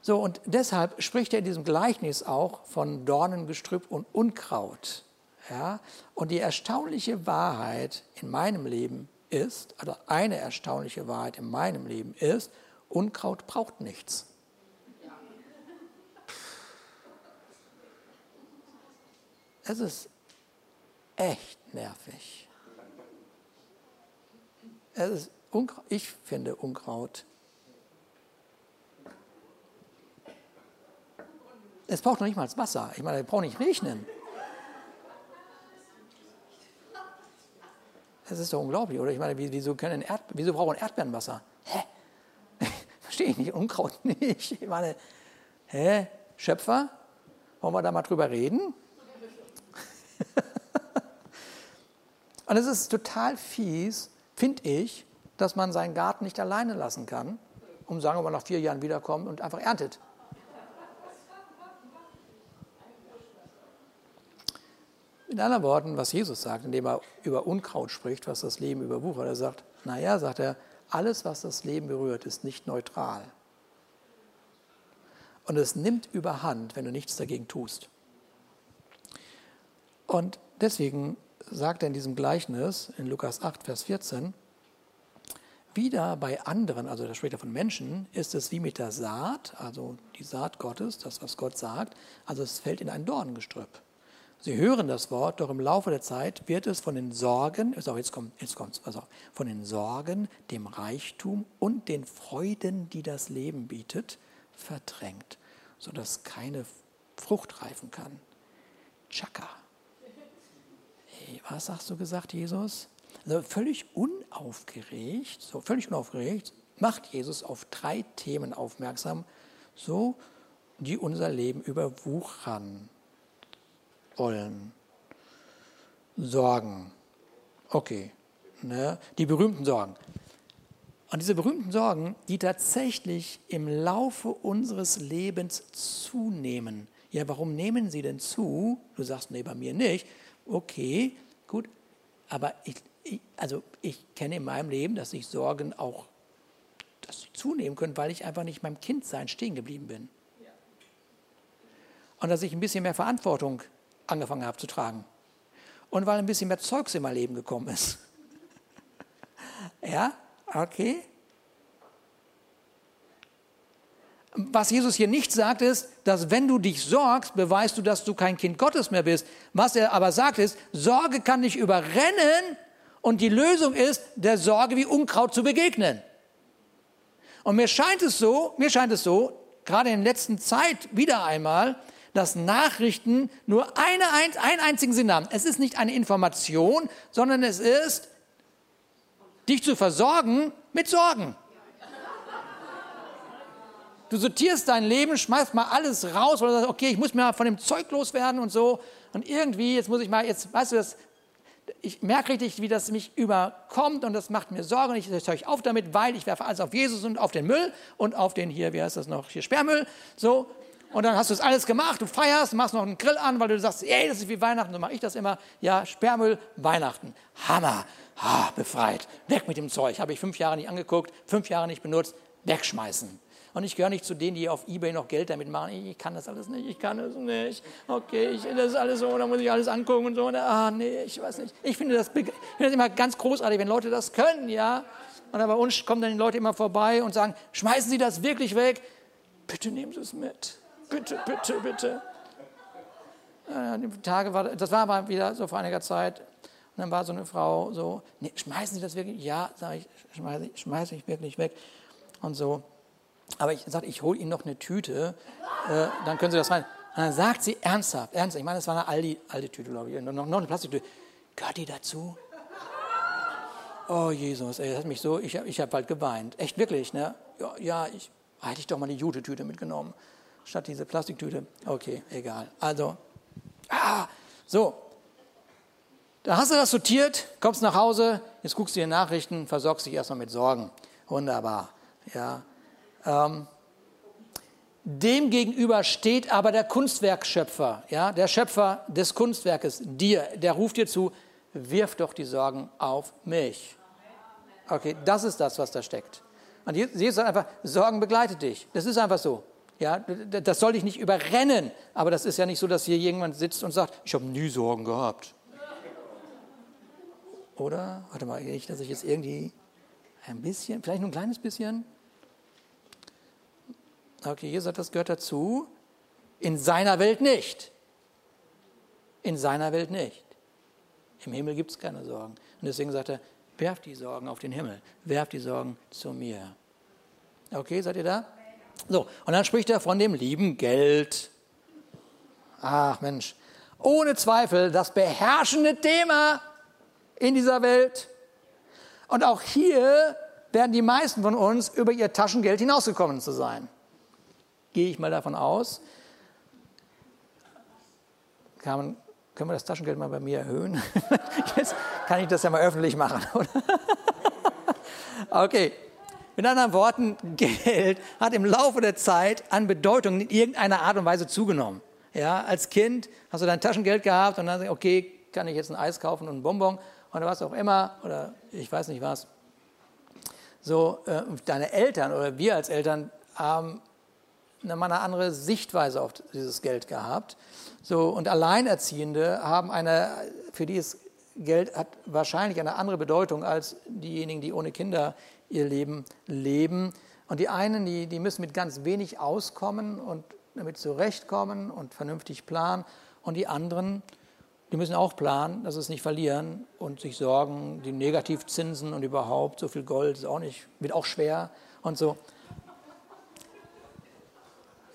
So, und deshalb spricht er in diesem Gleichnis auch von Dornengestrüpp und Unkraut. Ja? Und die erstaunliche Wahrheit in meinem Leben ist, also eine erstaunliche Wahrheit in meinem Leben ist, Unkraut braucht nichts. Es ist echt nervig. Ist ich finde Unkraut. Es braucht noch nicht mal Wasser. Ich meine, es braucht nicht regnen. Das ist doch unglaublich, oder? Ich meine, wieso, können Erd, wieso brauchen Erdbeeren Wasser? Hä? Verstehe ich nicht, Unkraut nicht. Ich meine, hä? Schöpfer? Wollen wir da mal drüber reden? Und es ist total fies, finde ich, dass man seinen Garten nicht alleine lassen kann, um sagen wir mal nach vier Jahren wiederkommen und einfach erntet. In anderen Worten, was Jesus sagt, indem er über Unkraut spricht, was das Leben überwuchert, er sagt, naja, sagt er, alles, was das Leben berührt, ist nicht neutral. Und es nimmt überhand, wenn du nichts dagegen tust. Und deswegen sagt er in diesem Gleichnis in Lukas 8, Vers 14, wieder bei anderen, also da spricht er von Menschen, ist es wie mit der Saat, also die Saat Gottes, das, was Gott sagt, also es fällt in ein Dornengestrüpp. Sie hören das Wort, doch im Laufe der Zeit wird es von den Sorgen, also jetzt kommt jetzt kommt's, also von den Sorgen, dem Reichtum und den Freuden, die das Leben bietet, verdrängt, sodass keine Frucht reifen kann. Chaka. Hey, was hast du gesagt, Jesus? Also völlig unaufgeregt, so völlig unaufgeregt, macht Jesus auf drei Themen aufmerksam, so die unser Leben überwuchern wollen. Sorgen. Okay. Ne? Die berühmten Sorgen. Und diese berühmten Sorgen, die tatsächlich im Laufe unseres Lebens zunehmen. Ja, warum nehmen sie denn zu? Du sagst, nee, bei mir nicht. Okay, gut. Aber ich, ich, also ich kenne in meinem Leben, dass sich Sorgen auch dass sie zunehmen können, weil ich einfach nicht meinem Kindsein stehen geblieben bin. Und dass ich ein bisschen mehr Verantwortung angefangen habe zu tragen. Und weil ein bisschen mehr Zeugs in mein Leben gekommen ist. ja, okay. Was Jesus hier nicht sagt, ist, dass wenn du dich sorgst, beweist du, dass du kein Kind Gottes mehr bist. Was er aber sagt, ist, Sorge kann dich überrennen und die Lösung ist, der Sorge wie Unkraut zu begegnen. Und mir scheint es so, mir scheint es so, gerade in der letzten Zeit wieder einmal, dass Nachrichten nur eine, einen einzigen Sinn haben. Es ist nicht eine Information, sondern es ist, dich zu versorgen mit Sorgen. Du sortierst dein Leben, schmeißt mal alles raus, oder sagst, okay, ich muss mir von dem Zeug loswerden und so. Und irgendwie, jetzt muss ich mal, jetzt, weißt du, das, ich merke richtig, wie das mich überkommt und das macht mir Sorgen. Ich höre euch auf damit, weil ich werfe alles auf Jesus und auf den Müll und auf den hier, wie heißt das noch, hier Sperrmüll. So. Und dann hast du das alles gemacht, du feierst, machst noch einen Grill an, weil du sagst, ey, das ist wie Weihnachten, so mache ich das immer. Ja, Sperrmüll, Weihnachten. Hammer. Ah, befreit. Weg mit dem Zeug. Habe ich fünf Jahre nicht angeguckt, fünf Jahre nicht benutzt. Wegschmeißen. Und ich gehöre nicht zu denen, die auf Ebay noch Geld damit machen. Ich kann das alles nicht, ich kann das nicht. Okay, ich, das ist alles so, da muss ich alles angucken und so. Und, ah, nee, ich weiß nicht. Ich finde das, ich finde das immer ganz großartig, wenn Leute das können, ja. Und bei uns kommen dann die Leute immer vorbei und sagen, schmeißen Sie das wirklich weg? Bitte nehmen Sie es mit. Bitte, bitte, bitte. Tage war, das war mal wieder so vor einiger Zeit. Und dann war so eine Frau so, nee, schmeißen Sie das wirklich? Ja, sage ich, schmeiße ich, schmeiß ich wirklich weg. Und so. Aber ich sagte, ich hole Ihnen noch eine Tüte, äh, dann können Sie das rein. Und dann sagt sie ernsthaft, ernsthaft, ich meine, das war eine Aldi, alte Tüte, glaube ich, noch, noch eine Plastiktüte. Gehört die dazu? Oh Jesus, ey, das hat mich so, ich, ich habe bald geweint. Echt wirklich, ne? Ja, ja ich, hätte ich doch mal die Jute-Tüte mitgenommen, statt diese Plastiktüte. Okay, egal. Also, ah, so. Da hast du das sortiert, kommst nach Hause, jetzt guckst du dir Nachrichten, versorgst dich erstmal mit Sorgen. Wunderbar, ja. Ähm, dem steht aber der Kunstwerkschöpfer, ja, der Schöpfer des Kunstwerkes, dir, der ruft dir zu, wirf doch die Sorgen auf mich. Okay, das ist das, was da steckt. Und Jesus sagt einfach, Sorgen begleitet dich. Das ist einfach so. Ja, das soll dich nicht überrennen. Aber das ist ja nicht so, dass hier jemand sitzt und sagt, ich habe nie Sorgen gehabt. Oder? Warte mal, ich, dass ich jetzt irgendwie ein bisschen, vielleicht nur ein kleines bisschen Okay, Jesus sagt, das gehört dazu. In seiner Welt nicht. In seiner Welt nicht. Im Himmel gibt es keine Sorgen. Und deswegen sagt er, werft die Sorgen auf den Himmel. Werft die Sorgen zu mir. Okay, seid ihr da? So, und dann spricht er von dem lieben Geld. Ach Mensch, ohne Zweifel das beherrschende Thema in dieser Welt. Und auch hier werden die meisten von uns über ihr Taschengeld hinausgekommen zu sein gehe ich mal davon aus. Man, können wir das Taschengeld mal bei mir erhöhen? Jetzt kann ich das ja mal öffentlich machen, oder? Okay. Mit anderen Worten, Geld hat im Laufe der Zeit an Bedeutung in irgendeiner Art und Weise zugenommen. Ja, als Kind hast du dein Taschengeld gehabt und dann sagst du, okay, kann ich jetzt ein Eis kaufen und ein Bonbon oder was auch immer oder ich weiß nicht was. So, äh, deine Eltern oder wir als Eltern haben mal eine andere Sichtweise auf dieses Geld gehabt. So, und Alleinerziehende haben eine, für die ist Geld hat wahrscheinlich eine andere Bedeutung als diejenigen, die ohne Kinder ihr Leben leben. Und die einen, die, die müssen mit ganz wenig auskommen und damit zurechtkommen und vernünftig planen. Und die anderen, die müssen auch planen, dass sie es nicht verlieren und sich sorgen, die Negativzinsen und überhaupt, so viel Gold ist auch nicht, wird auch schwer und so.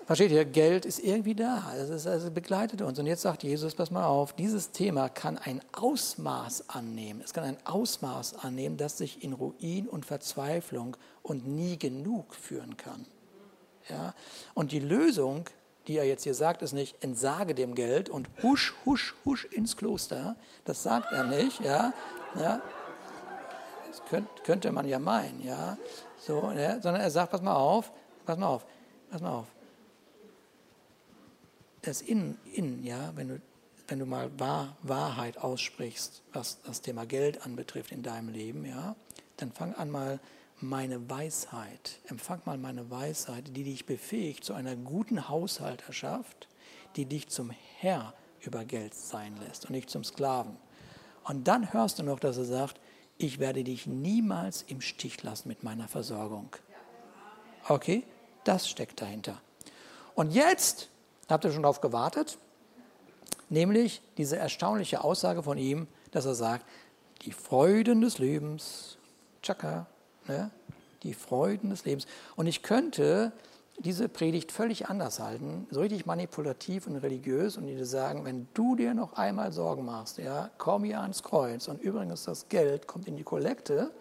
Versteht ihr, Geld ist irgendwie da, es ist, also begleitet uns. Und jetzt sagt Jesus, pass mal auf, dieses Thema kann ein Ausmaß annehmen. Es kann ein Ausmaß annehmen, das sich in Ruin und Verzweiflung und nie genug führen kann. Ja? Und die Lösung, die er jetzt hier sagt, ist nicht, entsage dem Geld und husch, husch, husch ins Kloster. Das sagt er nicht. Ja? Ja? Das könnte man ja meinen. Ja? So, ja? Sondern er sagt, pass mal auf, pass mal auf, pass mal auf das Innen, Innen ja, wenn du, wenn du mal Wahr, Wahrheit aussprichst, was das Thema Geld anbetrifft in deinem Leben, ja, dann fang an mal meine Weisheit, empfang mal meine Weisheit, die dich befähigt zu einer guten Haushalterschaft, die dich zum Herr über Geld sein lässt und nicht zum Sklaven. Und dann hörst du noch, dass er sagt, ich werde dich niemals im Stich lassen mit meiner Versorgung. Okay, das steckt dahinter. Und jetzt Habt ihr schon darauf gewartet? Nämlich diese erstaunliche Aussage von ihm, dass er sagt, die Freuden des Lebens, tschakka, ne? die Freuden des Lebens. Und ich könnte diese Predigt völlig anders halten, so richtig manipulativ und religiös und dir sagen, wenn du dir noch einmal Sorgen machst, ja, komm hier ans Kreuz und übrigens das Geld kommt in die Kollekte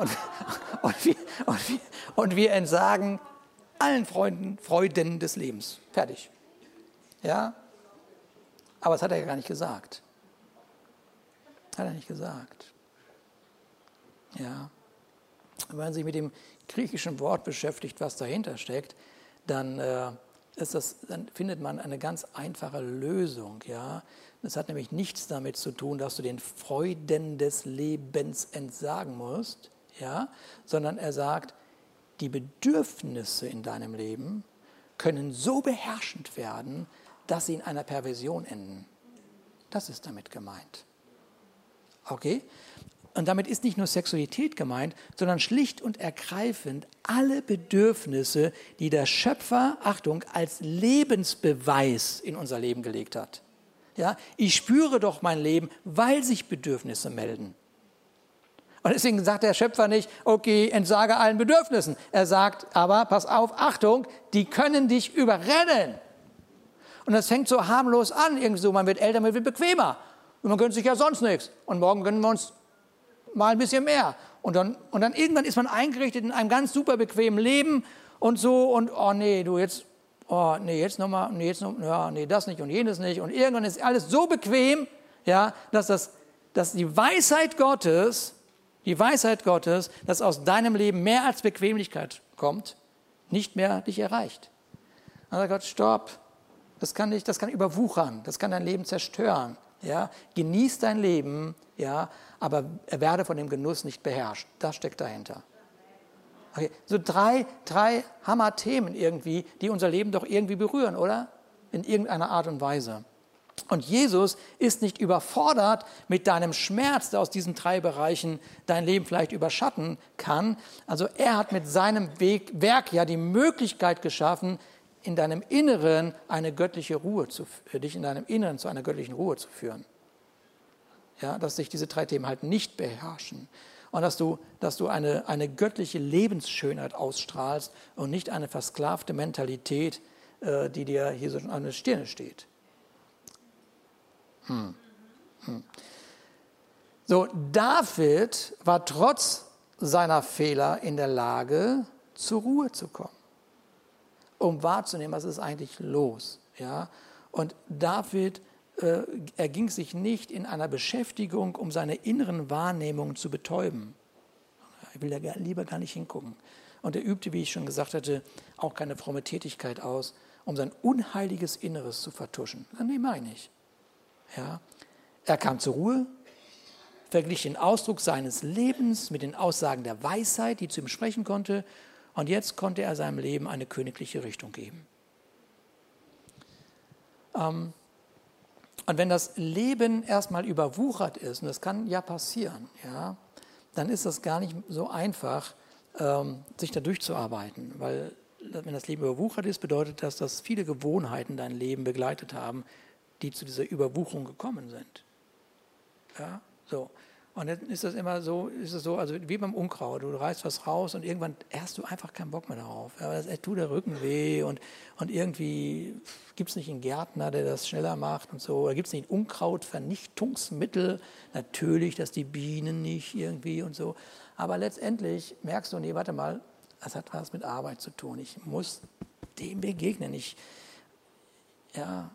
und, und, wir, und, wir, und wir entsagen allen Freunden, Freuden des Lebens. Fertig. Ja? Aber das hat er ja gar nicht gesagt. Hat er nicht gesagt. Ja. Wenn man sich mit dem griechischen Wort beschäftigt, was dahinter steckt, dann, äh, ist das, dann findet man eine ganz einfache Lösung. Ja? Das hat nämlich nichts damit zu tun, dass du den Freuden des Lebens entsagen musst, ja? sondern er sagt, die Bedürfnisse in deinem Leben können so beherrschend werden, dass sie in einer Perversion enden. Das ist damit gemeint. Okay? Und damit ist nicht nur Sexualität gemeint, sondern schlicht und ergreifend alle Bedürfnisse, die der Schöpfer, Achtung, als Lebensbeweis in unser Leben gelegt hat. Ja, ich spüre doch mein Leben, weil sich Bedürfnisse melden. Und deswegen sagt der Schöpfer nicht, okay, entsage allen Bedürfnissen. Er sagt aber, pass auf, Achtung, die können dich überrennen. Und das fängt so harmlos an, irgendwie so, man wird älter, man wird bequemer. Und man gönnt sich ja sonst nichts. Und morgen gönnen wir uns mal ein bisschen mehr. Und dann, und dann irgendwann ist man eingerichtet in einem ganz super bequemen Leben und so und, oh nee, du jetzt, oh nee, jetzt nochmal, nee, jetzt noch, ja, nee, das nicht und jenes nicht. Und irgendwann ist alles so bequem, ja, dass, das, dass die Weisheit Gottes die Weisheit Gottes, dass aus deinem Leben mehr als Bequemlichkeit kommt, nicht mehr dich erreicht. Sagt Gott, stopp, das kann, nicht, das kann überwuchern, das kann dein Leben zerstören. Ja? Genieß dein Leben, ja, aber werde von dem Genuss nicht beherrscht. Das steckt dahinter. Okay. So drei, drei Hammer-Themen irgendwie, die unser Leben doch irgendwie berühren, oder? In irgendeiner Art und Weise. Und Jesus ist nicht überfordert mit deinem Schmerz, der aus diesen drei Bereichen dein Leben vielleicht überschatten kann. Also er hat mit seinem Weg, Werk ja die Möglichkeit geschaffen, in deinem Inneren eine göttliche Ruhe zu, dich in deinem Inneren zu einer göttlichen Ruhe zu führen. Ja, dass sich diese drei Themen halt nicht beherrschen. Und dass du, dass du eine, eine göttliche Lebensschönheit ausstrahlst und nicht eine versklavte Mentalität, äh, die dir hier so an der Stirne steht. Hm. Hm. So, David war trotz seiner Fehler in der Lage, zur Ruhe zu kommen, um wahrzunehmen, was ist eigentlich los. Ja? Und David äh, erging sich nicht in einer Beschäftigung, um seine inneren Wahrnehmungen zu betäuben. Er will da lieber gar nicht hingucken. Und er übte, wie ich schon gesagt hatte, auch keine fromme Tätigkeit aus, um sein unheiliges Inneres zu vertuschen. Nee, meine ich. Ja. Er kam zur Ruhe, verglich den Ausdruck seines Lebens mit den Aussagen der Weisheit, die zu ihm sprechen konnte, und jetzt konnte er seinem Leben eine königliche Richtung geben. Ähm, Und wenn das Leben erstmal überwuchert ist, und das kann ja passieren, ja, dann ist das gar nicht so einfach, ähm, sich da durchzuarbeiten. Weil wenn das Leben überwuchert ist, bedeutet das, dass viele Gewohnheiten dein Leben begleitet haben, die zu dieser Überwucherung gekommen sind. Ja, so. Und dann ist das immer so, ist es so, also wie beim Unkraut, du reißt was raus und irgendwann hast du einfach keinen Bock mehr darauf. Ja, das tut der Rücken weh und, und irgendwie gibt es nicht einen Gärtner, der das schneller macht und so. Oder gibt es nicht ein Unkrautvernichtungsmittel? Natürlich, dass die Bienen nicht irgendwie und so. Aber letztendlich merkst du, nee, warte mal, das hat was mit Arbeit zu tun. Ich muss dem begegnen. Ich, ja,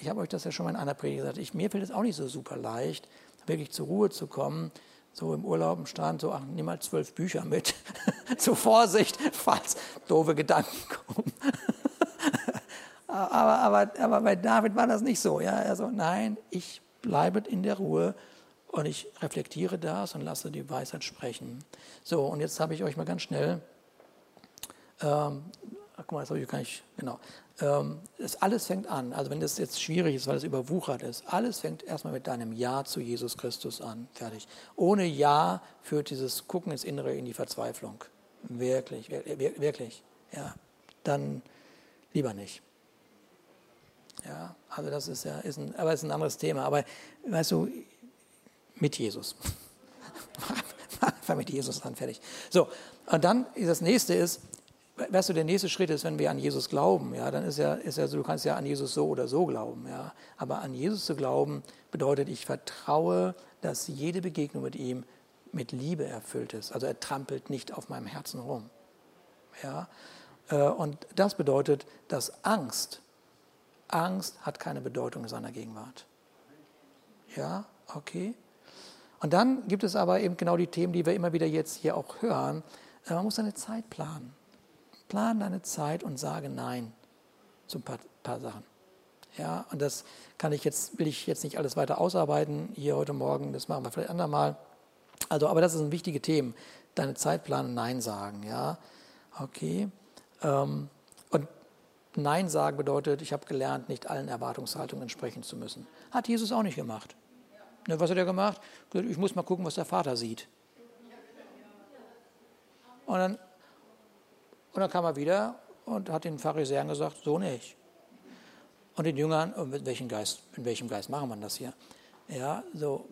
ich habe euch das ja schon mal in einer Predigt gesagt. Ich, mir fällt es auch nicht so super leicht, wirklich zur Ruhe zu kommen. So im Urlaub im Strand, so, ach, nimm mal zwölf Bücher mit. zur Vorsicht, falls doofe Gedanken kommen. aber, aber, aber bei David war das nicht so. Ja? Also, nein, ich bleibe in der Ruhe und ich reflektiere das und lasse die Weisheit sprechen. So, und jetzt habe ich euch mal ganz schnell, ähm, guck mal, das habe ich gar nicht, genau. Ähm, das alles fängt an, also wenn das jetzt schwierig ist, weil es überwuchert ist, alles fängt erstmal mit deinem Ja zu Jesus Christus an. Fertig. Ohne Ja führt dieses Gucken ins Innere in die Verzweiflung. Wirklich, wirklich. Ja, dann lieber nicht. Ja, also das ist ja, ist ein, aber ist ein anderes Thema. Aber weißt du, mit Jesus. Fang mit Jesus an, fertig. So, und dann das nächste ist, weißt du, der nächste Schritt ist, wenn wir an Jesus glauben, ja, dann ist ja, ist ja so, du kannst ja an Jesus so oder so glauben, ja. Aber an Jesus zu glauben bedeutet, ich vertraue, dass jede Begegnung mit ihm mit Liebe erfüllt ist. Also er trampelt nicht auf meinem Herzen rum. Ja. Äh, und das bedeutet, dass Angst, Angst hat keine Bedeutung in seiner Gegenwart. Ja, okay. Und dann gibt es aber eben genau die Themen, die wir immer wieder jetzt hier auch hören. Äh, man muss seine Zeit planen. Plan deine Zeit und sage Nein zu ein paar, paar Sachen. Ja, und das kann ich jetzt, will ich jetzt nicht alles weiter ausarbeiten hier heute Morgen, das machen wir vielleicht andermal. Also, aber das sind wichtige Themen. Deine Zeit planen, Nein sagen, ja. Okay. Ähm, und Nein sagen bedeutet, ich habe gelernt, nicht allen Erwartungshaltungen entsprechen zu müssen. Hat Jesus auch nicht gemacht. Ne, was hat er gemacht? Ich muss mal gucken, was der Vater sieht. Und dann, und dann kam er wieder und hat den Pharisäern gesagt, so nicht. Und den Jüngern, mit welchem Geist, in welchem Geist machen wir das hier? Ja, so,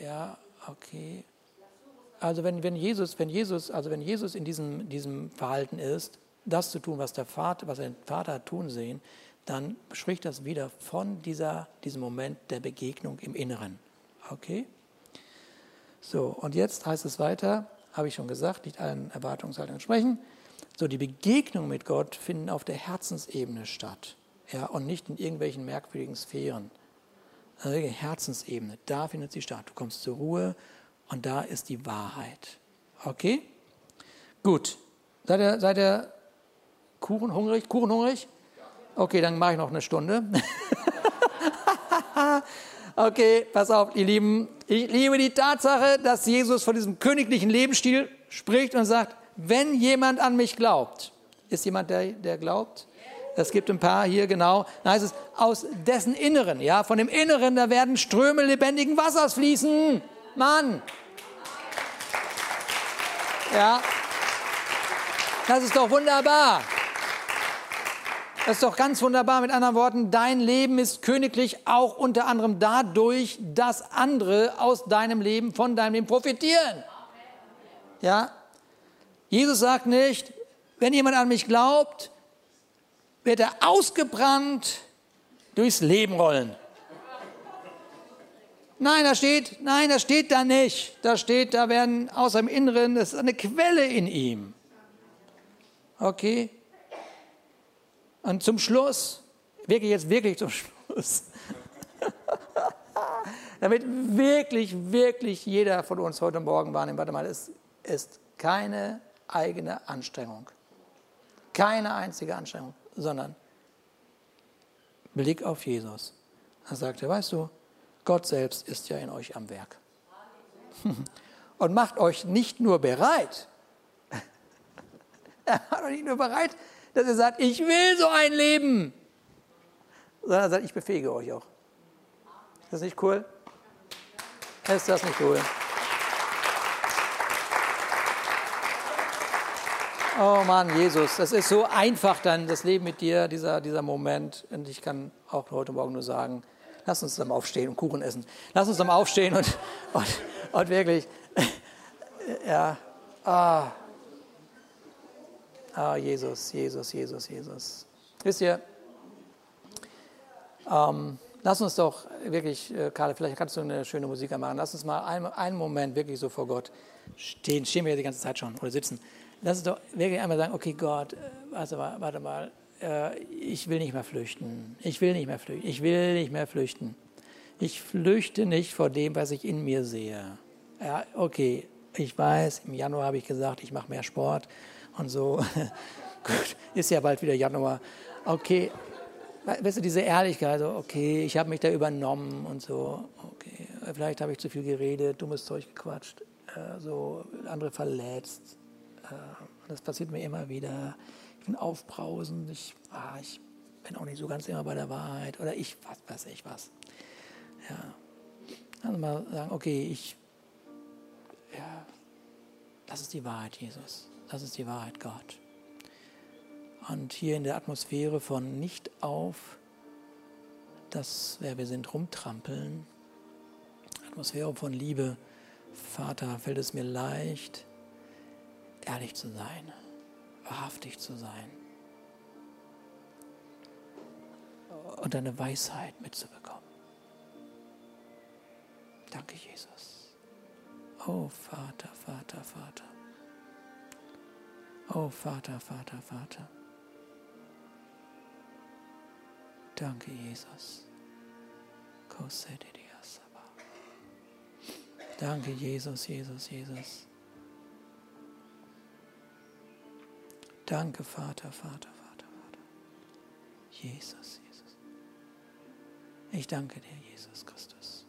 ja, okay. Also wenn, wenn Jesus, wenn Jesus, also wenn Jesus in diesem, diesem Verhalten ist, das zu tun, was der Vater, was der Vater hat tun sehen, dann spricht das wieder von dieser, diesem Moment der Begegnung im Inneren. Okay? So, und jetzt heißt es weiter, habe ich schon gesagt, nicht allen Erwartungshaltungen entsprechen. So, die Begegnungen mit Gott finden auf der Herzensebene statt ja, und nicht in irgendwelchen merkwürdigen Sphären. Also die Herzensebene, da findet sie statt. Du kommst zur Ruhe und da ist die Wahrheit. Okay? Gut. Seid ihr, seid ihr Kuchen hungrig? Kuchen hungrig? Okay, dann mache ich noch eine Stunde. Okay, pass auf, ihr Lieben. Ich liebe die Tatsache, dass Jesus von diesem königlichen Lebensstil spricht und sagt, wenn jemand an mich glaubt, ist jemand, der, der glaubt? Es gibt ein paar hier, genau. Da heißt es, aus dessen Inneren, ja, von dem Inneren, da werden Ströme lebendigen Wassers fließen. Mann. Ja. Das ist doch wunderbar. Das ist doch ganz wunderbar. Mit anderen Worten, dein Leben ist königlich auch unter anderem dadurch, dass andere aus deinem Leben, von deinem Leben profitieren. Ja? Jesus sagt nicht, wenn jemand an mich glaubt, wird er ausgebrannt durchs Leben rollen. Nein, da steht, nein, das steht da nicht. Da steht, da werden aus dem Inneren, das ist eine Quelle in ihm. Okay? Und zum Schluss, wirklich jetzt wirklich zum Schluss, damit wirklich, wirklich jeder von uns heute Morgen wahrnimmt, warte mal, es ist keine eigene Anstrengung. Keine einzige Anstrengung, sondern Blick auf Jesus. Er, weißt du, Gott selbst ist ja in euch am Werk. Und macht euch nicht nur bereit, er macht euch nicht nur bereit, dass er sagt, ich will so ein Leben, sondern er sagt, ich befähige euch auch. Ist das nicht cool? Ist das nicht cool? Oh Mann, Jesus, das ist so einfach dann, das Leben mit dir, dieser, dieser Moment. Und ich kann auch heute Morgen nur sagen, lass uns zusammen aufstehen und Kuchen essen. Lass uns zusammen aufstehen und, und, und wirklich, ja, ah, ah, Jesus, Jesus, Jesus, Jesus. Wisst ihr, ähm, lass uns doch wirklich, äh, Karl, vielleicht kannst du eine schöne Musik machen. Lass uns mal einen, einen Moment wirklich so vor Gott stehen. Stehen wir die ganze Zeit schon oder sitzen lass uns doch wirklich einmal sagen, okay Gott, äh, warte mal, warte mal, äh, ich will nicht mehr flüchten. Ich will nicht mehr flüchten. Ich will nicht mehr flüchten. Ich flüchte nicht vor dem, was ich in mir sehe. Ja, okay, ich weiß, im Januar habe ich gesagt, ich mache mehr Sport und so. Gut, ist ja bald wieder Januar. Okay, weißt du, diese Ehrlichkeit, so, okay, ich habe mich da übernommen und so, okay, vielleicht habe ich zu viel geredet, dummes Zeug gequatscht, äh, so andere verletzt, das passiert mir immer wieder. Ich bin aufbrausend, ich, ah, ich bin auch nicht so ganz immer bei der Wahrheit oder ich, was weiß ich was. Ja. Also mal sagen, okay, ich, ja, das ist die Wahrheit, Jesus. Das ist die Wahrheit, Gott. Und hier in der Atmosphäre von nicht auf das, wer wir sind, rumtrampeln, Atmosphäre von Liebe, Vater, fällt es mir leicht, ehrlich zu sein, wahrhaftig zu sein und deine Weisheit mitzubekommen. Danke, Jesus. Oh Vater, Vater, Vater. Oh Vater, Vater, Vater. Danke, Jesus. Danke, Jesus, Jesus, Jesus. Danke, Vater, Vater, Vater, Vater. Jesus, Jesus. Ich danke dir, Jesus Christus.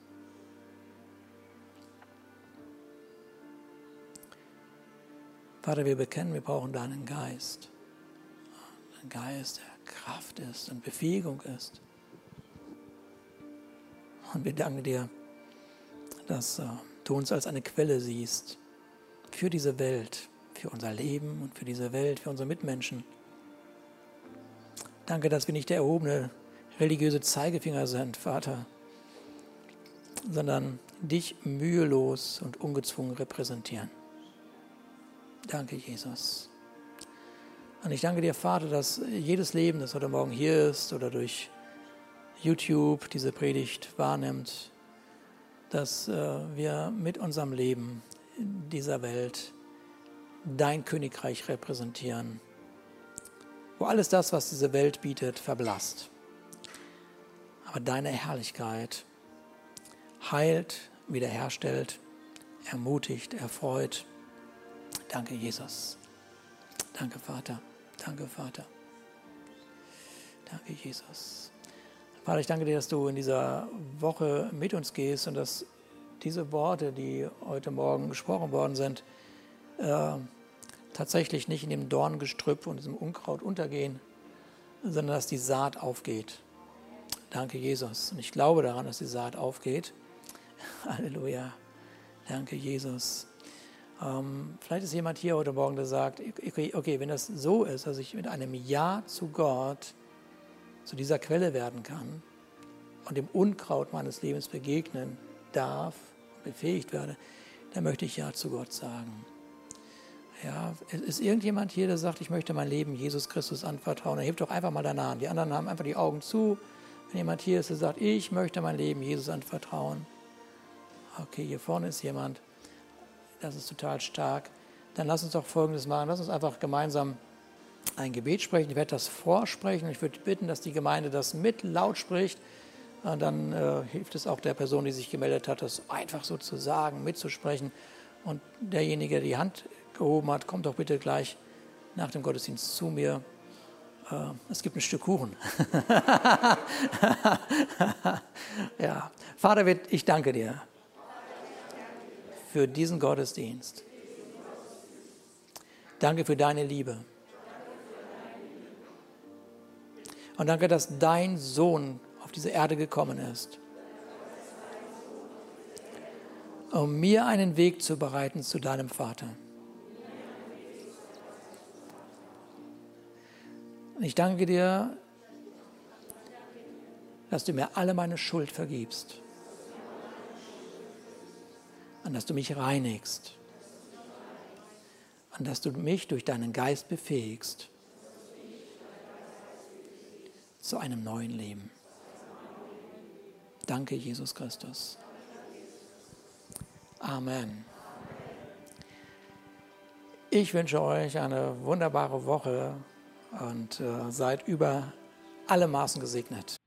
Vater, wir bekennen, wir brauchen deinen Geist. Ein Geist, der Kraft ist und Befähigung ist. Und wir danken dir, dass äh, du uns als eine Quelle siehst für diese Welt, für unser Leben und für diese Welt, für unsere Mitmenschen. Danke, dass wir nicht der erhobene religiöse Zeigefinger sind, Vater, sondern dich mühelos und ungezwungen repräsentieren. Danke, Jesus. Und ich danke dir, Vater, dass jedes Leben, das heute Morgen hier ist oder durch YouTube diese Predigt wahrnimmt, dass äh, wir mit unserem Leben in dieser Welt dein Königreich repräsentieren, wo alles das, was diese Welt bietet, verblasst. Aber deine Herrlichkeit heilt, wiederherstellt, ermutigt, erfreut. Danke, Jesus. Danke, Vater. Danke, Vater. Danke, Jesus. Vater, ich danke dir, dass du in dieser Woche mit uns gehst und dass diese Worte, die heute Morgen gesprochen worden sind, äh, tatsächlich nicht in dem Dorngestrüpp und diesem Unkraut untergehen, sondern dass die Saat aufgeht. Danke, Jesus. Und ich glaube daran, dass die Saat aufgeht. Halleluja. Danke, Jesus. Ähm, vielleicht ist jemand hier heute Morgen, der sagt, okay, okay, wenn das so ist, dass ich mit einem Ja zu Gott zu dieser Quelle werden kann und dem Unkraut meines Lebens begegnen darf, befähigt werde, dann möchte ich Ja zu Gott sagen. Ja, ist irgendjemand hier, der sagt, ich möchte mein Leben Jesus Christus anvertrauen? Dann hebt doch einfach mal deine Hand. Die anderen haben einfach die Augen zu. Wenn jemand hier ist, der sagt, ich möchte mein Leben Jesus anvertrauen. Okay, hier vorne ist jemand. Das ist total stark. Dann lass uns doch Folgendes machen. Lass uns einfach gemeinsam ein Gebet sprechen. Ich werde das vorsprechen. Ich würde bitten, dass die Gemeinde das mit laut spricht. Und dann äh, hilft es auch der Person, die sich gemeldet hat, das einfach so zu sagen, mitzusprechen. Und derjenige, der die Hand gehoben hat, kommt doch bitte gleich nach dem Gottesdienst zu mir. Äh, es gibt ein Stück Kuchen. ja, Vater, ich danke dir für diesen Gottesdienst. Danke für deine Liebe. Und danke, dass dein Sohn auf diese Erde gekommen ist, um mir einen Weg zu bereiten zu deinem Vater. Und ich danke dir, dass du mir alle meine Schuld vergibst und dass du mich reinigst und dass du mich durch deinen Geist befähigst zu einem neuen Leben. Danke, Jesus Christus. Amen. Ich wünsche euch eine wunderbare Woche und äh, seid über alle Maßen gesegnet.